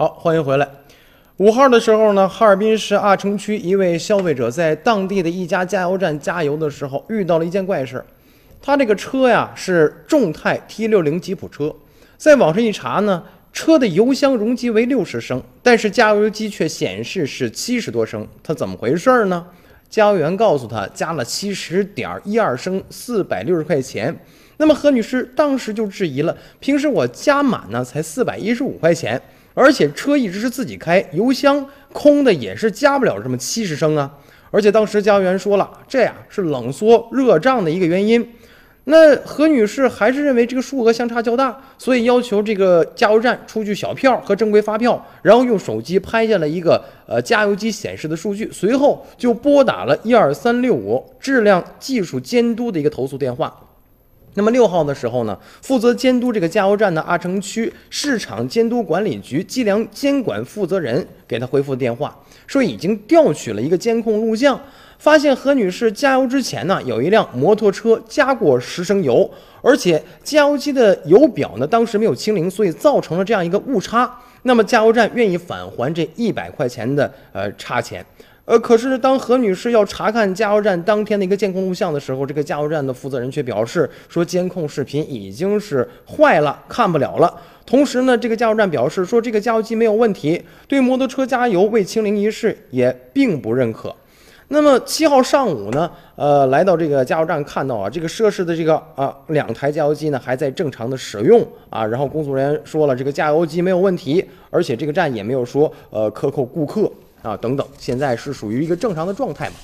好，欢迎回来。五号的时候呢，哈尔滨市阿城区一位消费者在当地的一家加油站加油的时候，遇到了一件怪事。他这个车呀是众泰 T 六零吉普车，在网上一查呢，车的油箱容积为六十升，但是加油机却显示是七十多升，他怎么回事呢？加油员告诉他，加了七十点一二升，四百六十块钱。那么何女士当时就质疑了，平时我加满呢才四百一十五块钱。而且车一直是自己开，油箱空的也是加不了这么七十升啊！而且当时加油员说了，这呀是冷缩热胀的一个原因。那何女士还是认为这个数额相差较大，所以要求这个加油站出具小票和正规发票，然后用手机拍下了一个呃加油机显示的数据，随后就拨打了一二三六五质量技术监督的一个投诉电话。那么六号的时候呢，负责监督这个加油站的阿城区市场监督管理局计量监管负责人给他回复电话，说已经调取了一个监控录像，发现何女士加油之前呢，有一辆摩托车加过十升油，而且加油机的油表呢当时没有清零，所以造成了这样一个误差。那么加油站愿意返还这一百块钱的呃差钱。呃，可是当何女士要查看加油站当天的一个监控录像的时候，这个加油站的负责人却表示说，监控视频已经是坏了，看不了了。同时呢，这个加油站表示说，这个加油机没有问题，对摩托车加油未清零一事也并不认可。那么七号上午呢，呃，来到这个加油站看到啊，这个涉事的这个啊两台加油机呢还在正常的使用啊，然后工作人员说了，这个加油机没有问题，而且这个站也没有说呃克扣顾客。啊，等等，现在是属于一个正常的状态嘛？